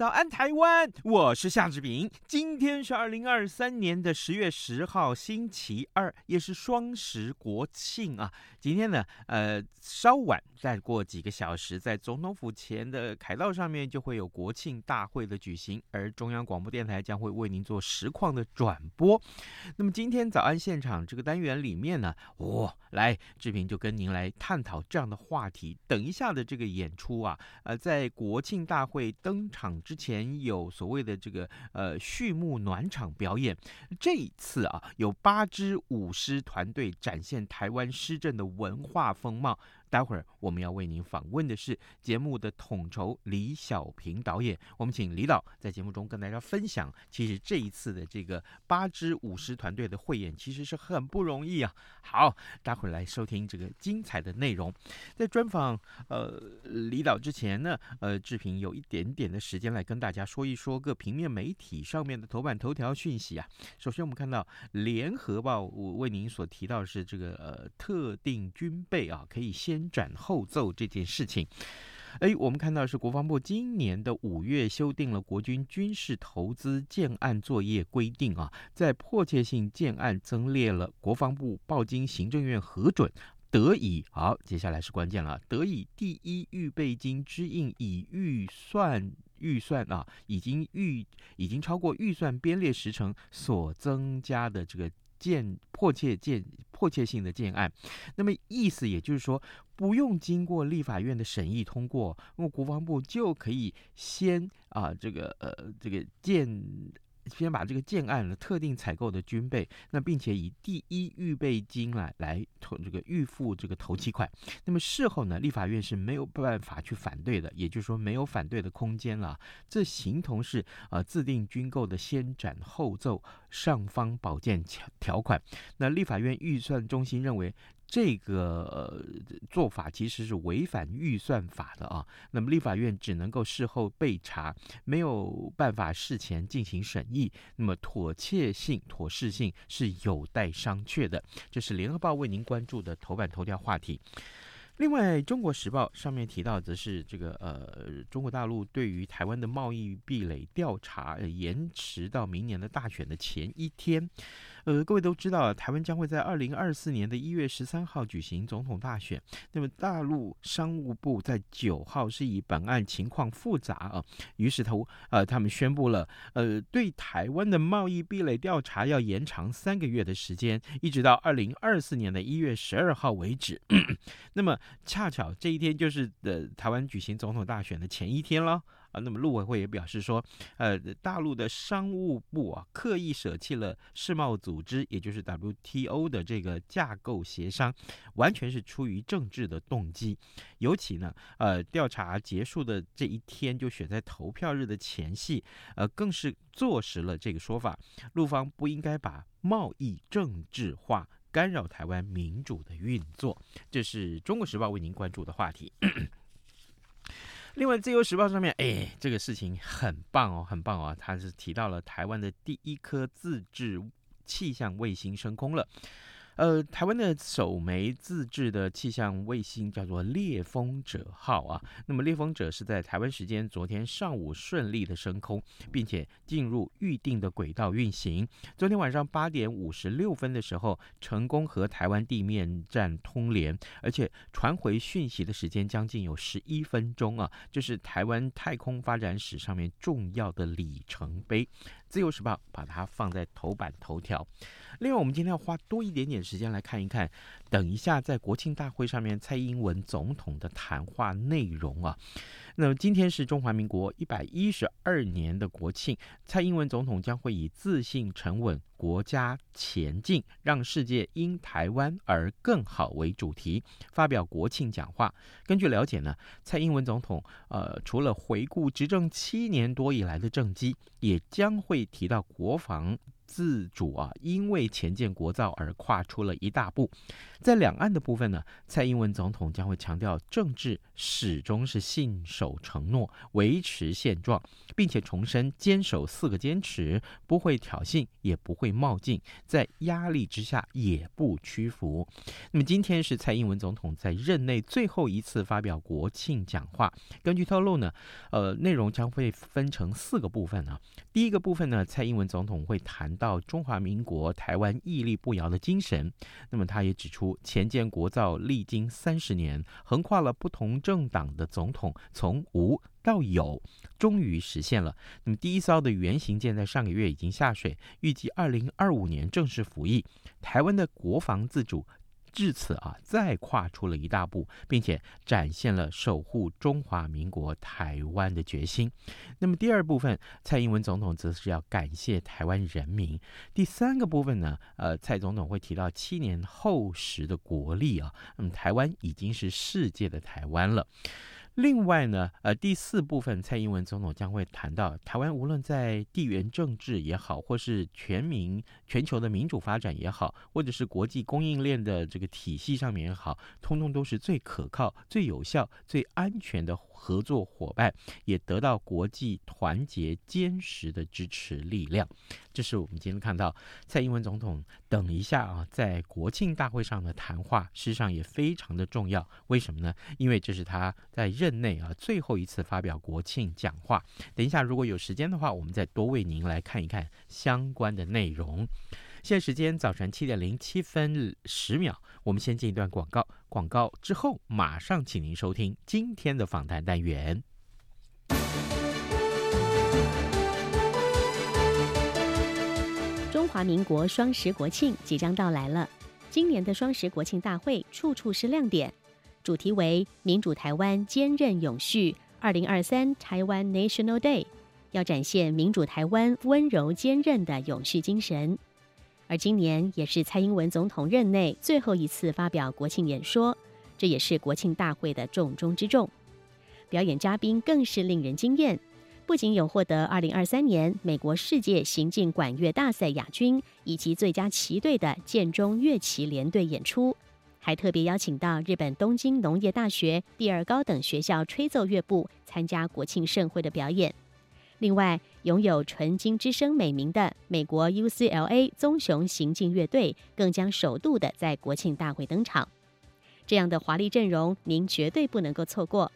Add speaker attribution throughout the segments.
Speaker 1: 早安，台湾！我是夏志平。今天是二零二三年的十月十号，星期二，也是双十国庆啊。今天呢，呃，稍晚再过几个小时，在总统府前的凯道上面就会有国庆大会的举行，而中央广播电台将会为您做实况的转播。那么今天早安现场这个单元里面呢，哦，来志平就跟您来探讨这样的话题。等一下的这个演出啊，呃，在国庆大会登场之前有所谓的这个呃序幕暖场表演，这一次啊有八支舞狮团队展现台湾狮阵的文化风貌。待会儿我们要为您访问的是节目的统筹李小平导演，我们请李导在节目中跟大家分享，其实这一次的这个八支舞狮团队的汇演其实是很不容易啊。好，待会儿来收听这个精彩的内容。在专访呃李导之前呢，呃志平有一点点的时间来跟大家说一说各平面媒体上面的头版头条讯息啊。首先我们看到联合报我为您所提到是这个呃特定军备啊，可以先。先斩后奏这件事情，哎，我们看到是国防部今年的五月修订了国军军事投资建案作业规定啊，在迫切性建案增列了国防部报经行政院核准，得以好，接下来是关键了，得以第一预备金支应已预算预算啊，已经预已经超过预算编列时程所增加的这个。建迫切建迫切性的建案，那么意思也就是说，不用经过立法院的审议通过，那么国防部就可以先啊这个呃这个建。先把这个建案的特定采购的军备，那并且以第一预备金来来投这个预付这个头期款，那么事后呢，立法院是没有办法去反对的，也就是说没有反对的空间了。这形同是呃自定军购的先斩后奏，尚方宝剑条条款。那立法院预算中心认为。这个做法其实是违反预算法的啊，那么立法院只能够事后备查，没有办法事前进行审议，那么妥切性、妥适性是有待商榷的。这是联合报为您关注的头版头条话题。另外，《中国时报》上面提到的是这个呃，中国大陆对于台湾的贸易壁垒调查延迟到明年的大选的前一天。呃，各位都知道啊，台湾将会在二零二四年的一月十三号举行总统大选。那么，大陆商务部在九号是以本案情况复杂啊，于是头呃，他们宣布了呃，对台湾的贸易壁垒调查要延长三个月的时间，一直到二零二四年的一月十二号为止。那么。恰巧这一天就是呃台湾举行总统大选的前一天了啊，那么陆委会也表示说，呃，大陆的商务部啊刻意舍弃了世贸组织，也就是 WTO 的这个架构协商，完全是出于政治的动机。尤其呢，呃，调查结束的这一天就选在投票日的前夕，呃，更是坐实了这个说法，陆方不应该把贸易政治化。干扰台湾民主的运作，这是中国时报为您关注的话题。另外，自由时报上面，哎，这个事情很棒哦，很棒哦，他是提到了台湾的第一颗自制气象卫星升空了。呃，台湾的首枚自制的气象卫星叫做“猎风者号”啊。那么，“猎风者”是在台湾时间昨天上午顺利的升空，并且进入预定的轨道运行。昨天晚上八点五十六分的时候，成功和台湾地面站通联，而且传回讯息的时间将近有十一分钟啊！这是台湾太空发展史上面重要的里程碑。自由时报把它放在头版头条。另外，我们今天要花多一点点时间来看一看，等一下在国庆大会上面蔡英文总统的谈话内容啊。那么今天是中华民国一百一十二年的国庆，蔡英文总统将会以自信、沉稳、国家前进，让世界因台湾而更好为主题，发表国庆讲话。根据了解呢，蔡英文总统呃，除了回顾执政七年多以来的政绩，也将会提到国防。自主啊，因为前建国造而跨出了一大步。在两岸的部分呢，蔡英文总统将会强调政治始终是信守承诺，维持现状，并且重申坚守四个坚持，不会挑衅，也不会冒进，在压力之下也不屈服。那么今天是蔡英文总统在任内最后一次发表国庆讲话。根据透露呢，呃，内容将会分成四个部分啊。第一个部分呢，蔡英文总统会谈。到中华民国台湾屹立不摇的精神，那么他也指出，前建国造历经三十年，横跨了不同政党的总统，从无到有，终于实现了。那么第一艘的原型舰在上个月已经下水，预计二零二五年正式服役。台湾的国防自主。至此啊，再跨出了一大步，并且展现了守护中华民国台湾的决心。那么第二部分，蔡英文总统则是要感谢台湾人民。第三个部分呢，呃，蔡总统会提到七年后时的国力啊，那么，台湾已经是世界的台湾了。另外呢，呃，第四部分，蔡英文总统将会谈到台湾无论在地缘政治也好，或是全民全球的民主发展也好，或者是国际供应链的这个体系上面也好，通通都是最可靠、最有效、最安全的合作伙伴，也得到国际团结坚实的支持力量。这是我们今天看到蔡英文总统等一下啊，在国庆大会上的谈话，事实上也非常的重要。为什么呢？因为这是他在任内啊最后一次发表国庆讲话。等一下，如果有时间的话，我们再多为您来看一看相关的内容。现时间早晨七点零七分十秒，我们先进一段广告，广告之后马上请您收听今天的访谈单元。
Speaker 2: 中华民国双十国庆即将到来了，今年的双十国庆大会处处是亮点，主题为“民主台湾坚韧永续”。二零二三台湾 National Day 要展现民主台湾温柔坚韧的永续精神，而今年也是蔡英文总统任内最后一次发表国庆演说，这也是国庆大会的重中之重。表演嘉宾更是令人惊艳。不仅有获得二零二三年美国世界行进管乐大赛亚军以及最佳旗队的建中乐旗联队演出，还特别邀请到日本东京农业大学第二高等学校吹奏乐部参加国庆盛会的表演。另外，拥有纯金之声美名的美国 UCLA 棕熊行进乐队更将首度的在国庆大会登场。这样的华丽阵容，您绝对不能够错过。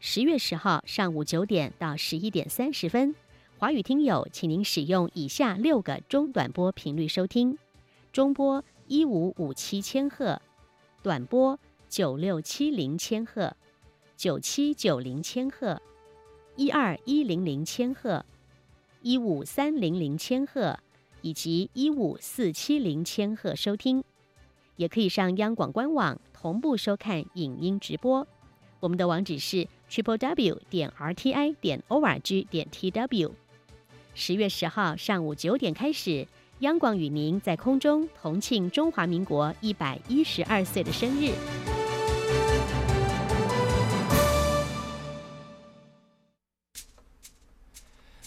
Speaker 2: 十月十号上午九点到十一点三十分，华语听友，请您使用以下六个中短波频率收听：中波一五五七千赫，短波九六七零千赫，九七九零千赫，一二一零零千赫，一五三零零千赫，以及一五四七零千赫收听。也可以上央广官网同步收看影音直播。我们的网址是 triple w 点 r t i 点 o r g 点 t w。十月十号上午九点开始，央广与您在空中同庆中华民国一百一十二岁的生日。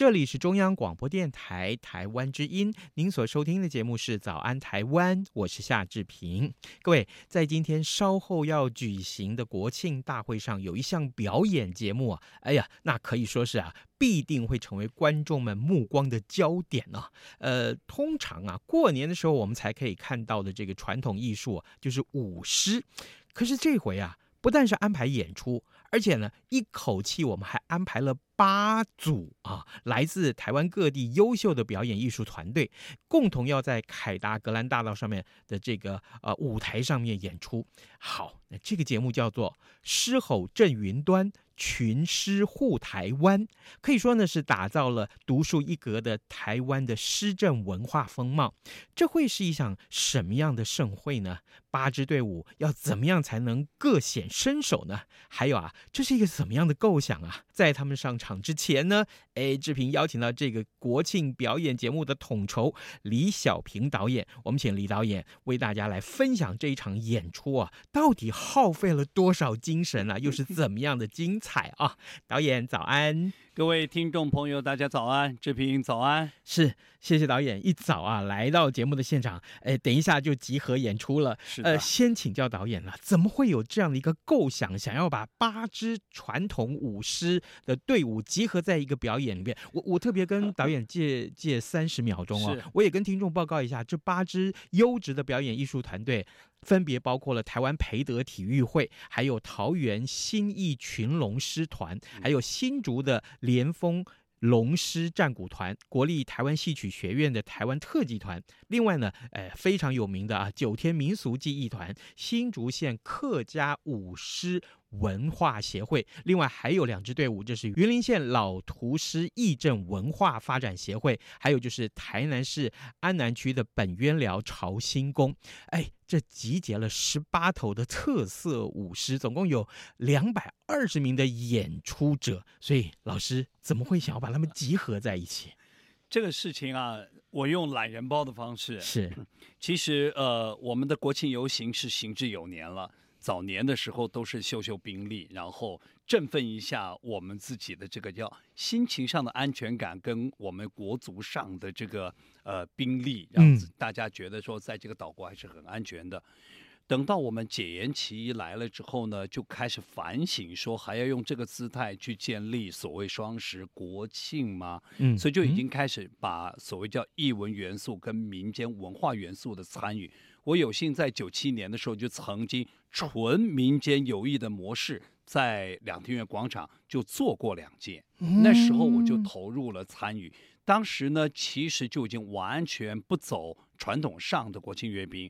Speaker 1: 这里是中央广播电台台湾之音，您所收听的节目是《早安台湾》，我是夏志平。各位，在今天稍后要举行的国庆大会上，有一项表演节目啊，哎呀，那可以说是啊，必定会成为观众们目光的焦点啊。呃，通常啊，过年的时候我们才可以看到的这个传统艺术，就是舞狮。可是这回啊，不但是安排演出。而且呢，一口气我们还安排了八组啊，来自台湾各地优秀的表演艺术团队，共同要在凯达格兰大道上面的这个呃舞台上面演出。好，那这个节目叫做《狮吼震云端》。群狮护台湾，可以说呢是打造了独树一格的台湾的诗阵文化风貌。这会是一场什么样的盛会呢？八支队伍要怎么样才能各显身手呢？还有啊，这是一个怎么样的构想啊？在他们上场之前呢，哎，志平邀请到这个国庆表演节目的统筹李小平导演，我们请李导演为大家来分享这一场演出啊，到底耗费了多少精神啊？又是怎么样的精彩啊？导演早安。
Speaker 3: 各位听众朋友，大家早安，志平早安。
Speaker 1: 是，谢谢导演一早啊来到节目的现场，哎，等一下就集合演出了。
Speaker 3: 是的，
Speaker 1: 呃，先请教导演了，怎么会有这样的一个构想，想要把八支传统舞狮的队伍集合在一个表演里面？我我特别跟导演借借三十秒钟啊，我也跟听众报告一下，这八支优质的表演艺术团队。分别包括了台湾培德体育会，还有桃园新义群龙狮团，还有新竹的连峰龙狮战鼓团，国立台湾戏曲学院的台湾特技团。另外呢，呃，非常有名的啊，九天民俗技艺团，新竹县客家舞狮文化协会，另外还有两支队伍，就是云林县老图师义镇文化发展协会，还有就是台南市安南区的本渊寮朝兴宫。哎，这集结了十八头的特色舞狮，总共有两百二十名的演出者。所以老师怎么会想要把他们集合在一起？
Speaker 3: 这个事情啊，我用懒人包的方式
Speaker 1: 是，
Speaker 3: 其实呃，我们的国庆游行是行之有年了。早年的时候都是秀秀兵力，然后振奋一下我们自己的这个叫心情上的安全感，跟我们国足上的这个呃兵力，让大家觉得说在这个岛国还是很安全的。嗯、等到我们解严期一来了之后呢，就开始反省说还要用这个姿态去建立所谓双十国庆吗？嗯，所以就已经开始把所谓叫艺文元素跟民间文化元素的参与。我有幸在九七年的时候就曾经纯民间有艺的模式，在两厅院广场就做过两届，那时候我就投入了参与。当时呢，其实就已经完全不走传统上的国庆阅兵，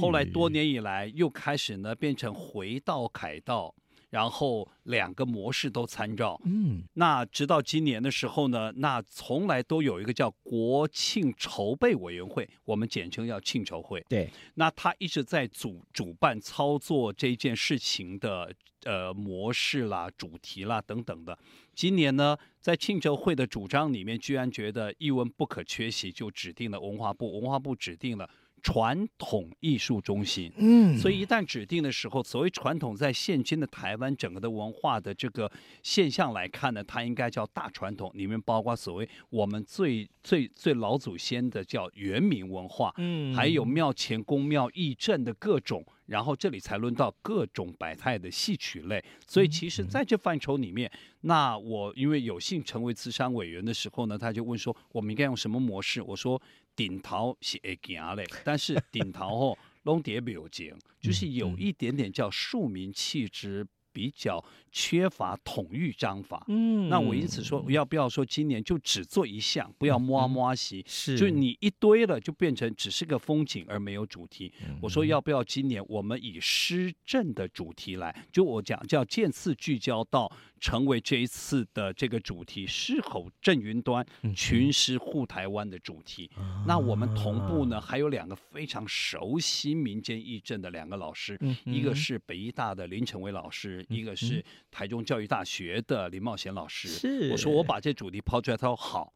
Speaker 3: 后来多年以来又开始呢变成回到凯道。然后两个模式都参照，嗯，那直到今年的时候呢，那从来都有一个叫国庆筹备委员会，我们简称叫庆筹会，
Speaker 1: 对，
Speaker 3: 那他一直在主主办操作这件事情的呃模式啦、主题啦等等的。今年呢，在庆筹会的主张里面，居然觉得一文不可缺席，就指定了文化部，文化部指定了。传统艺术中心，嗯，所以一旦指定的时候，所谓传统，在现今的台湾整个的文化的这个现象来看呢，它应该叫大传统，里面包括所谓我们最最最老祖先的叫原民文化，嗯，还有庙前宫庙义镇的各种，然后这里才轮到各种百态的戏曲类。所以其实在这范畴里面，那我因为有幸成为资商委员的时候呢，他就问说，我们应该用什么模式？我说。顶头是会行嘞，但是顶头吼 拢叠没有劲，就是有一点点叫庶民气质。比较缺乏统御章法，嗯，那我因此说，要不要说今年就只做一项，不要摸摸西，是，就你一堆了，就变成只是个风景而没有主题。嗯、我说要不要今年我们以施政的主题来，就我讲叫渐次聚焦到成为这一次的这个主题，狮吼震云端，群狮护台湾的主题。嗯、那我们同步呢，还有两个非常熟悉民间义阵的两个老师，嗯、一个是北医大的林成伟老师。一个是台中教育大学的林茂贤老师，是。我说我把这主题抛出来，他说好，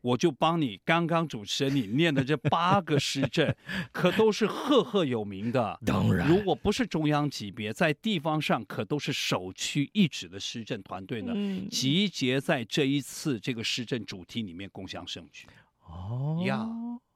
Speaker 3: 我就帮你刚刚主持人你念的这八个市镇，可都是赫赫有名的。当然，如果不是中央级别，在地方上可都是首屈一指的施政团队呢，嗯、集结在这一次这个施政主题里面共享盛举。哦呀，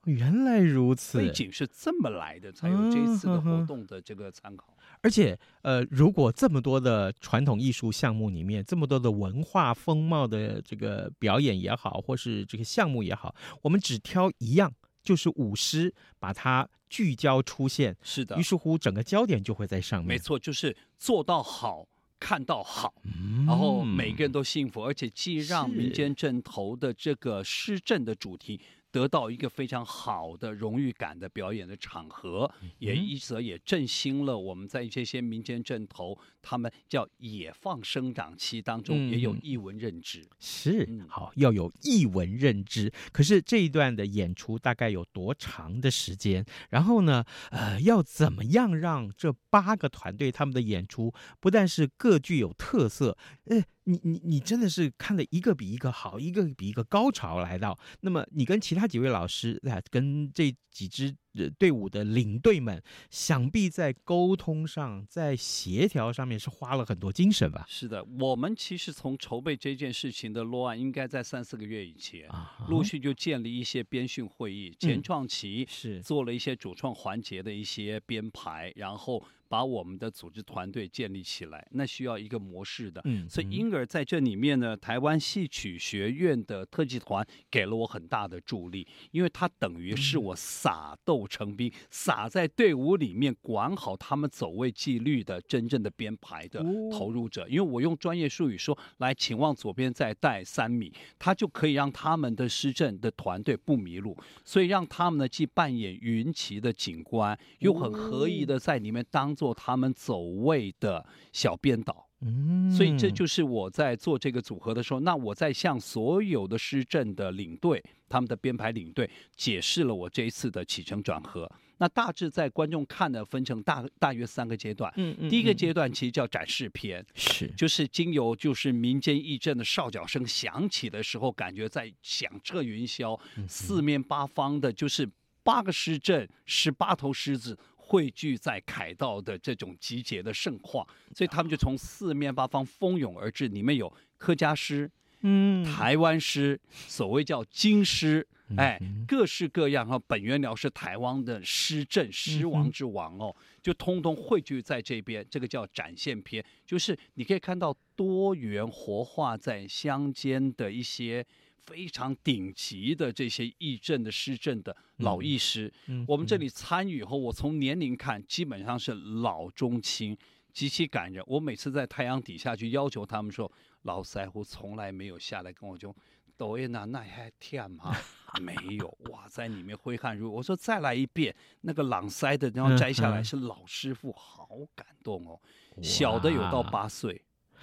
Speaker 1: 原来如此，
Speaker 3: 背景是这么来的，才有这次的活动的这个参考。
Speaker 1: 而且，呃，如果这么多的传统艺术项目里面，这么多的文化风貌的这个表演也好，或是这个项目也好，我们只挑一样，就是舞狮，把它聚焦出现。
Speaker 3: 是的，
Speaker 1: 于是乎，整个焦点就会在上面。
Speaker 3: 没错，就是做到好。看到好，
Speaker 1: 嗯
Speaker 3: 然后每个人都幸福，而且既
Speaker 1: 让
Speaker 3: 民间正投的这个施政的主题。得到一个非常好的荣誉感的表演的场合，也一则也振兴了我们在这些民间阵头，他们叫野放生长期当中也有艺文认知。
Speaker 1: 是
Speaker 3: 嗯
Speaker 1: 好，要有艺文认知。可是这一段的演出大概有多长的时间？然后呢，呃，要怎么样让这八个团队他们的演出不但是各具有特色，呃，你你你真的是看的一个比一个好，一个比一个高潮来到。那么你跟其他几位老师啊，跟这几支队伍的领队们，想必在沟通上、在协调上面是花了很多精神吧？
Speaker 3: 是的，我们其实从筹备这件事情的落案，应该在三四个月以前，
Speaker 1: 啊，
Speaker 3: 陆续就建立一些编训会议，前创期
Speaker 1: 是
Speaker 3: 做了一些主创环节的一些编排，然后把我们的组织团队建立起来，那需要一个模式的。
Speaker 1: 嗯
Speaker 3: 所以因而在这里面呢，台湾戏曲学院的特技团给了我很大的助力，因为它等于是我撒豆成兵，撒在队伍里面，管好他们走位纪律的真正的编排的投入者。因为我用专业术语说，来，请往左边再带三米，他就可以让他们的施政的团队不迷路，所以让他们呢既扮演云旗的警官，又很合意的在里面当做他们走位的小编导。
Speaker 1: 嗯，
Speaker 3: 所以这就是我在做这个组合的时候，那我在向所有的施政的领队、他们的编排领队解释了我这一次的起承转合。那大致在观众看的，分成大大约三个阶段。
Speaker 1: 嗯嗯，
Speaker 3: 第一个阶段其实叫展示片，
Speaker 1: 是
Speaker 3: 就是经由就是民间义阵的哨角声响起的时候，感觉在响彻云霄，四面八方的，就是八个狮阵、十八头狮子。汇聚在凯道的这种集结的盛况，所以他们就从四面八方蜂拥而至。里面有客家诗，
Speaker 1: 嗯，
Speaker 3: 台湾诗，所谓叫京师，哎，
Speaker 1: 嗯
Speaker 3: 各式各样哈。本源寮是台湾的诗镇诗王之王哦，就通通汇聚在这边。这个叫展现篇，就是你可以看到多元活化在乡间的一些。非常顶级的这些义政的施政的老医师，
Speaker 1: 嗯、
Speaker 3: 我们这里参与以后，我从年龄看，基本上是老中青，极其感人。我每次在太阳底下去要求他们说，老腮胡从来没有下来跟我讲，抖音啊，那还甜吗？没有，哇，在里面挥汗如雨。我说再来一遍，那个朗塞的，然后摘下来是老师傅，好感动哦。小的有到八岁，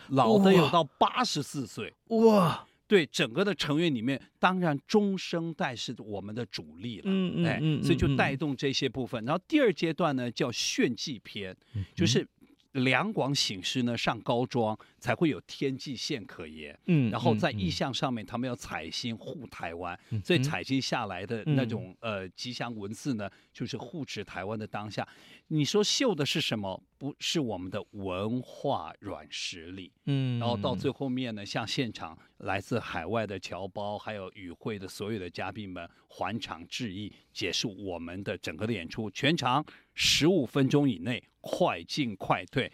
Speaker 3: 老的有到八十四岁，
Speaker 1: 哇。
Speaker 3: 对整个的成员里面，当然中生代是我们的主力了，
Speaker 1: 嗯嗯
Speaker 3: 哎，所以就带动这些部分。然后第二阶段呢，叫炫技篇，就是两广醒狮呢上高庄才会有天际线可言，
Speaker 1: 嗯，
Speaker 3: 然后在意象上面他们要采星护台湾，所以采星下来的那种呃吉祥文字呢，就是护持台湾的当下。你说秀的是什么？不是我们的文化软实力，
Speaker 1: 嗯，
Speaker 3: 然后到最后面呢，向现场来自海外的侨胞，还有与会的所有的嘉宾们还场致意，结束我们的整个的演出，全场十五分钟以内，快进快退。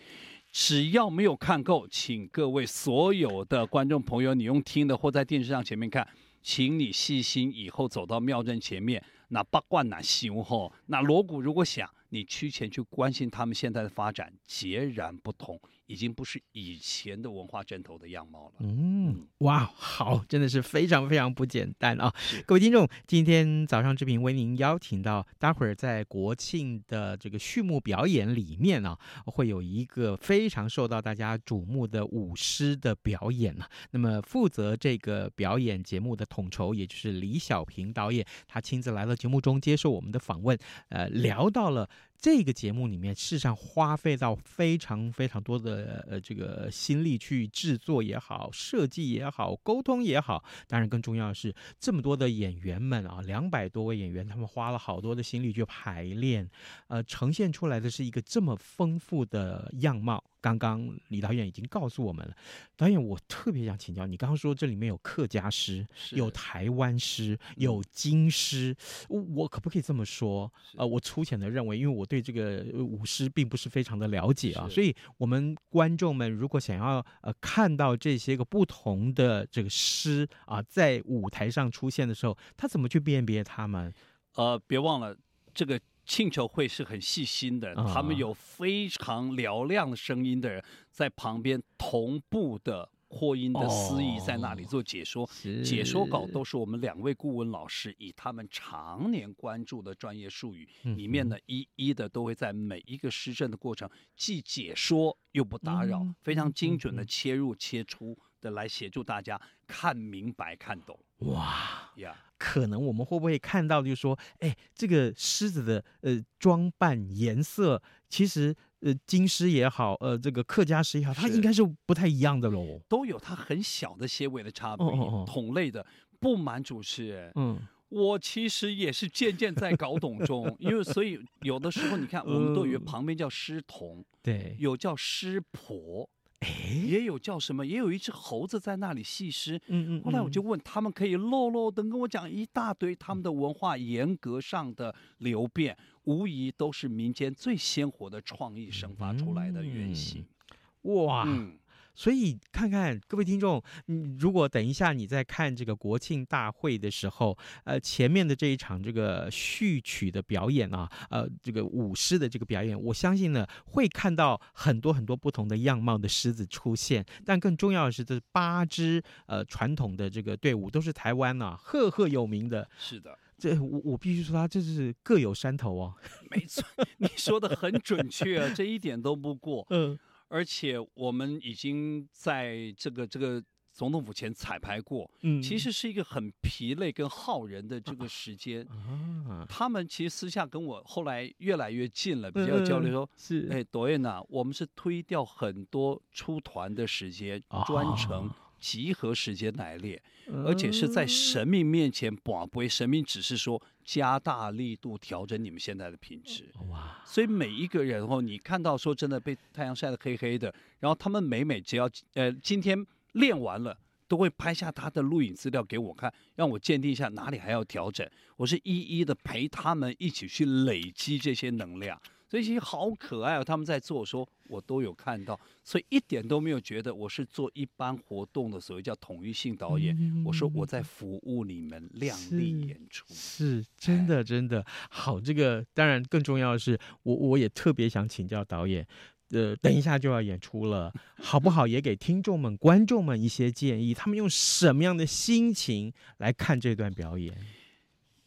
Speaker 3: 只要没有看够，请各位所有的观众朋友，你用听的或在电视上前面看，请你细心，以后走到庙镇前面，那八卦那修吼，那锣鼓如果响。你去前去关心他们现在的发展，截然不同，已经不是以前的文化阵头的样貌了。
Speaker 1: 嗯，哇，好，真的是非常非常不简单啊！各位听众，今天早上志平为您邀请到，待会儿在国庆的这个序幕表演里面啊，会有一个非常受到大家瞩目的舞狮的表演啊。那么负责这个表演节目的统筹，也就是李小平导演，他亲自来到节目中接受我们的访问，呃，聊到了。这个节目里面，事实上花费到非常非常多的呃这个心力去制作也好，设计也好，沟通也好。当然，更重要的是这么多的演员们啊，两百多位演员，他们花了好多的心力去排练，呃，呈现出来的是一个这么丰富的样貌。刚刚李导演已经告诉我们了，导演，我特别想请教你，刚刚说这里面有客家诗，有台湾诗，有京诗，我可不可以这么说？呃，我粗浅的认为，因为我对这个舞狮并不是非常的了解啊，所以我们观众们如果想要呃看到这些个不同的这个诗啊，在舞台上出现的时候，他怎么去辨别他们？
Speaker 3: 呃，别忘了这个庆球会是很细心的，
Speaker 1: 哦、
Speaker 3: 他们有非常嘹亮的声音的人在旁边同步的。扩音的司仪在那里做解说，
Speaker 1: 哦、
Speaker 3: 解说稿都是我们两位顾问老师以他们常年关注的专业术语，里面呢一一的都会在每一个施政的过程既解说又不打扰，
Speaker 1: 嗯、
Speaker 3: 非常精准的切入切出的来协助大家看明白看懂。
Speaker 1: 哇
Speaker 3: 呀，
Speaker 1: 可能我们会不会看到，就是说，哎，这个狮子的呃装扮颜色，其实。呃，金狮也好，呃，这个客家狮也好，它应该是不太一样的喽。
Speaker 3: 都有它很小的些微的差别。
Speaker 1: 哦哦哦
Speaker 3: 同类的，不瞒主持人，
Speaker 1: 嗯，
Speaker 3: 我其实也是渐渐在搞懂中，因为所以有的时候你看，我们都以为旁边叫狮童，
Speaker 1: 对，
Speaker 3: 有叫狮婆。也有叫什么，也有一只猴子在那里戏狮。
Speaker 1: 嗯嗯。
Speaker 3: 后来我就问他们，可以漏漏的跟我讲一大堆他们的文化严格上的流变，无疑都是民间最鲜活的创意生发出来的原型。
Speaker 1: 哇。
Speaker 3: 嗯
Speaker 1: 所以看看各位听众，嗯，如果等一下你在看这个国庆大会的时候，呃，前面的这一场这个序曲的表演啊，呃，这个舞狮的这个表演，我相信呢会看到很多很多不同的样貌的狮子出现。但更重要的是，这八支呃传统的这个队伍都是台湾呐、啊、赫赫有名的。
Speaker 3: 是的，
Speaker 1: 这我我必须说，他这是各有山头哦。
Speaker 3: 没错，你说的很准确啊，这一点都不过。
Speaker 1: 嗯。
Speaker 3: 而且我们已经在这个这个总统府前彩排过，
Speaker 1: 嗯，
Speaker 3: 其实是一个很疲累跟耗人的这个时间。
Speaker 1: 啊，
Speaker 3: 他们其实私下跟我后来越来越近了，比较交流说，
Speaker 1: 是，
Speaker 3: 哎，朵燕呐，我们是推掉很多出团的时间，专程集合时间来练，而且是在神明面前，不会神明只是说。加大力度调整你们现在的品质，
Speaker 1: 哇！
Speaker 3: 所以每一个人哦，你看到说真的被太阳晒得黑黑的，然后他们每每只要呃今天练完了，都会拍下他的录影资料给我看，让我鉴定一下哪里还要调整。我是一一的陪他们一起去累积这些能量。所以其实好可爱哦，他们在做，说我都有看到，所以一点都没有觉得我是做一般活动的所谓叫统一性导演。嗯、我说我在服务你们亮丽演出，
Speaker 1: 是，是真的真的好。这个当然更重要的是，我我也特别想请教导演，呃，等一下就要演出了，好不好？也给听众们、观众们一些建议，他们用什么样的心情来看这段表演？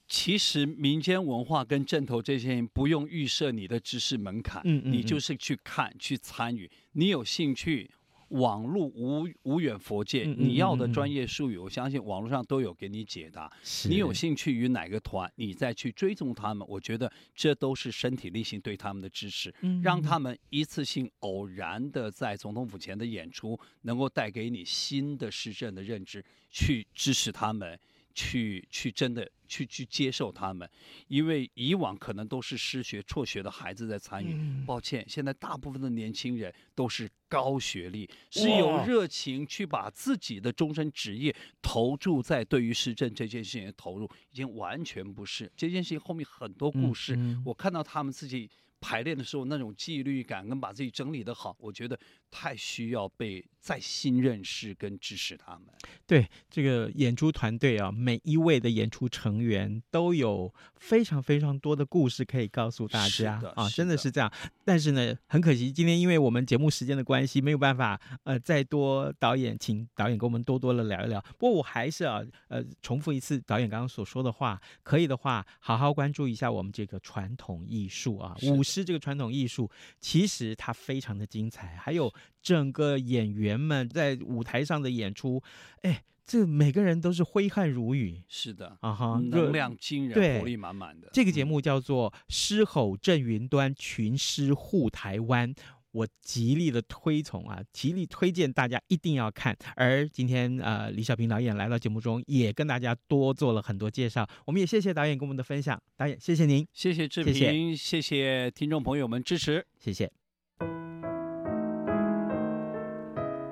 Speaker 3: 其实民间文化跟正头这些不用预设你的知识门槛，
Speaker 1: 嗯嗯嗯，
Speaker 3: 你就是去看去参与。你有兴趣，网络无无远佛界，
Speaker 1: 嗯嗯嗯嗯，
Speaker 3: 你要的专业术语，我相信网络上都有给你解答。你有兴趣与哪个团，你再去追踪他们，我觉得这都是身体力行对他们的支持，让他们一次性偶然的在总统府前的演出，能够带给你新的市政的认知，去支持他们。去去真的去去接受他们，因为以往可能都是失学辍学的孩子在参与。
Speaker 1: 嗯、
Speaker 3: 抱歉，现在大部分的年轻人都是高学历，是有热情去把自己的终身职业投注在对于施政这件事情的投入，已经完全不是这件事情后面很多故事。
Speaker 1: 嗯嗯、
Speaker 3: 我看到他们自己排练的时候那种纪律感跟把自己整理的好，我觉得太需要被再新认识跟支持他们。
Speaker 1: 对这个演出团队啊，每一位的演出成员都有非常非常多的故事可以告诉大家啊，真的是这样。但是呢，很可惜，今天因为我们节目时间的关系，没有办法呃再多导演，请导演跟我们多多的聊一聊。不过我还是啊呃重复一次导演刚刚所说的话，可以的话好好关注一下我们这个传统艺术啊，舞狮这个传统艺术，其实它非常的精彩，还有整个演员们在舞台上的演出，哎。这每个人都是挥汗如雨，
Speaker 3: 是的
Speaker 1: 啊哈，
Speaker 3: 能量惊人，活力满满的。
Speaker 1: 这个节目叫做《狮吼震云端，群狮护台湾》，我极力的推崇啊，极力推荐大家一定要看。而今天呃，李小平导演来到节目中，也跟大家多做了很多介绍。我们也谢谢导演跟我们的分享，导演谢谢您，
Speaker 3: 谢谢志平，谢谢，谢谢听众朋友们支持，
Speaker 1: 谢谢。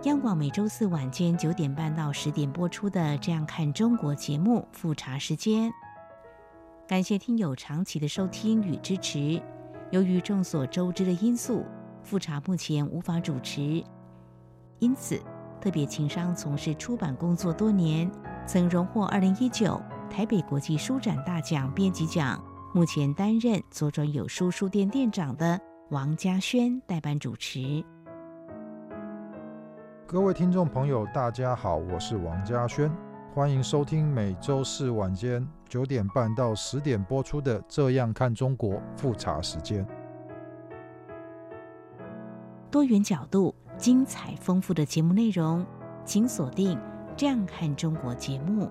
Speaker 2: 央广每周四晚间九点半到十点播出的《这样看中国》节目复查时间，感谢听友长期的收听与支持。由于众所周知的因素，复查目前无法主持，因此特别情商从事出版工作多年，曾荣获二零一九台北国际书展大奖编辑奖、
Speaker 4: 目前担任左转有书书店店长的王家轩代班主持。
Speaker 5: 各位听众朋友，大家好，我是王家轩，欢迎收听每周四晚间九点半到十点播出的《这样看中国》复查时间。
Speaker 4: 多元角度、精彩丰富的节目内容，请锁定《这样看中国》节目。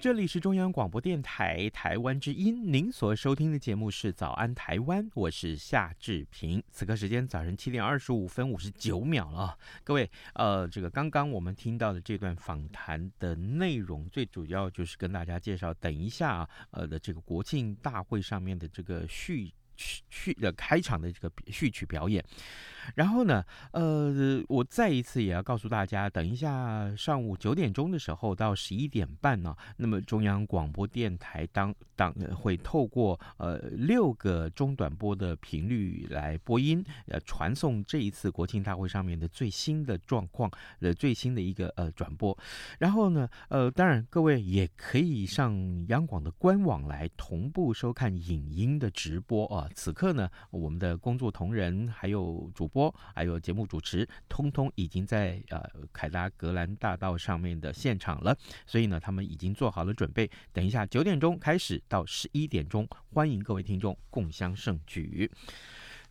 Speaker 1: 这里是中央广播电台台湾之音，您所收听的节目是《早安台湾》，我是夏志平。此刻时间早晨七点二十五分五十九秒了，各位，呃，这个刚刚我们听到的这段访谈的内容，最主要就是跟大家介绍，等一下，呃的这个国庆大会上面的这个序序序的开场的这个序曲表演。然后呢，呃，我再一次也要告诉大家，等一下上午九点钟的时候到十一点半呢，那么中央广播电台当当会透过呃六个中短波的频率来播音，呃传送这一次国庆大会上面的最新的状况，呃最新的一个呃转播。然后呢，呃当然各位也可以上央广的官网来同步收看影音的直播啊。此刻呢，我们的工作同仁还有主播还有节目主持，通通已经在呃凯达格兰大道上面的现场了，所以呢，他们已经做好了准备。等一下九点钟开始到十一点钟，欢迎各位听众共襄盛举。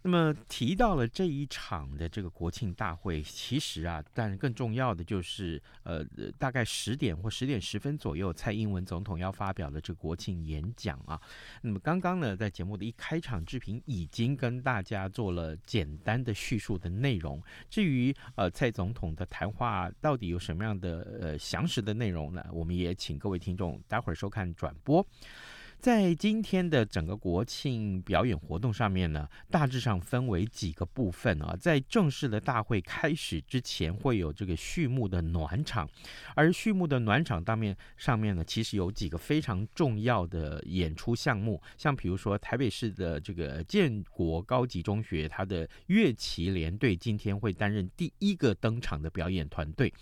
Speaker 1: 那么提到了这一场的这个国庆大会，其实啊，但更重要的就是，呃，大概十点或十点十分左右，蔡英文总统要发表的这个国庆演讲啊。那么刚刚呢，在节目的一开场，志平已经跟大家做了简单的叙述的内容。至于呃，蔡总统的谈话到底有什么样的呃详实的内容呢？我们也请各位听众待会儿收看转播。在今天的整个国庆表演活动上面呢，大致上分为几个部分啊。在正式的大会开始之前，会有这个序幕的暖场，而序幕的暖场当面上面呢，其实有几个非常重要的演出项目，像比如说台北市的这个建国高级中学，它的乐旗联队今天会担任第一个登场的表演团队。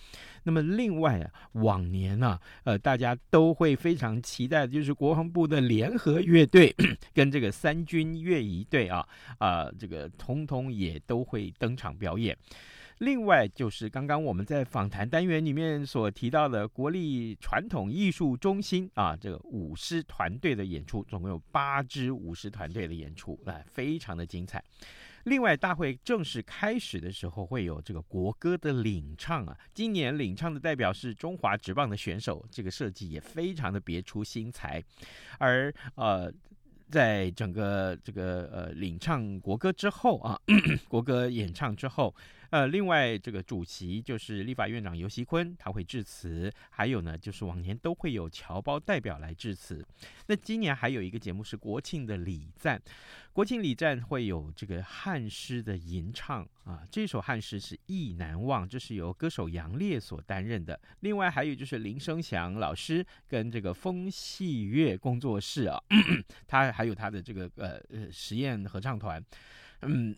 Speaker 1: 那么另外啊，往年呢，呃，大家都会非常期待的就是国防部的联合乐队跟这个三军乐仪队啊，啊、这个通通也都会登场表演。另外就是刚刚我们在访谈单元里面所提到的国立传统艺术中心啊，这个舞狮团队的演出，总共有八支舞狮团队的演出，啊，非常的精彩。另外，大会正式开始的时候会有这个国歌的领唱啊。今年领唱的代表是中华职棒的选手，这个设计也非常的别出心裁。而呃，在整个这个呃领唱国歌之后啊，国歌演唱之后。呃，另外这个主席就是立法院长游锡坤，他会致辞，还有呢，就是往年都会有侨胞代表来致辞。那今年还有一个节目是国庆的礼赞，国庆礼赞会有这个汉诗的吟唱啊，这首汉诗是《意难忘》，这是由歌手杨烈所担任的。另外还有就是林生祥老师跟这个风细月工作室啊，他还有他的这个呃呃实验合唱团，嗯。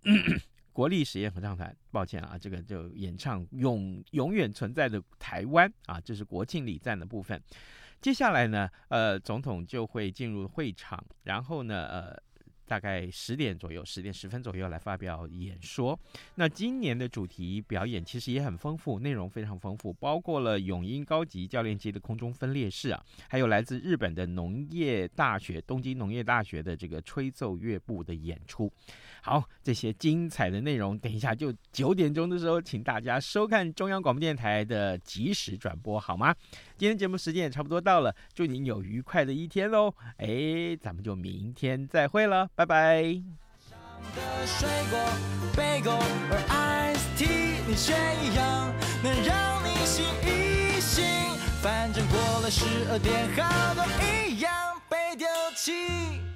Speaker 1: 国立实验合唱团，抱歉啊，这个就演唱永永远存在的台湾啊，这是国庆礼赞的部分。接下来呢，呃，总统就会进入会场，然后呢，呃，大概十点左右，十点十分左右来发表演说。那今年的主题表演其实也很丰富，内容非常丰富，包括了永英高级教练机的空中分列式啊，还有来自日本的农业大学东京农业大学的这个吹奏乐部的演出。好，这些精彩的内容，等一下就九点钟的时候，请大家收看中央广播电台的即时转播，好吗？今天节目时间也差不多到了，祝您有愉快的一天喽！哎，咱们就明天再会了，拜拜。水果、贝果、iced tea，你选一样，能让你心一笑。
Speaker 6: 反正过了十二点，好多一样被丢弃。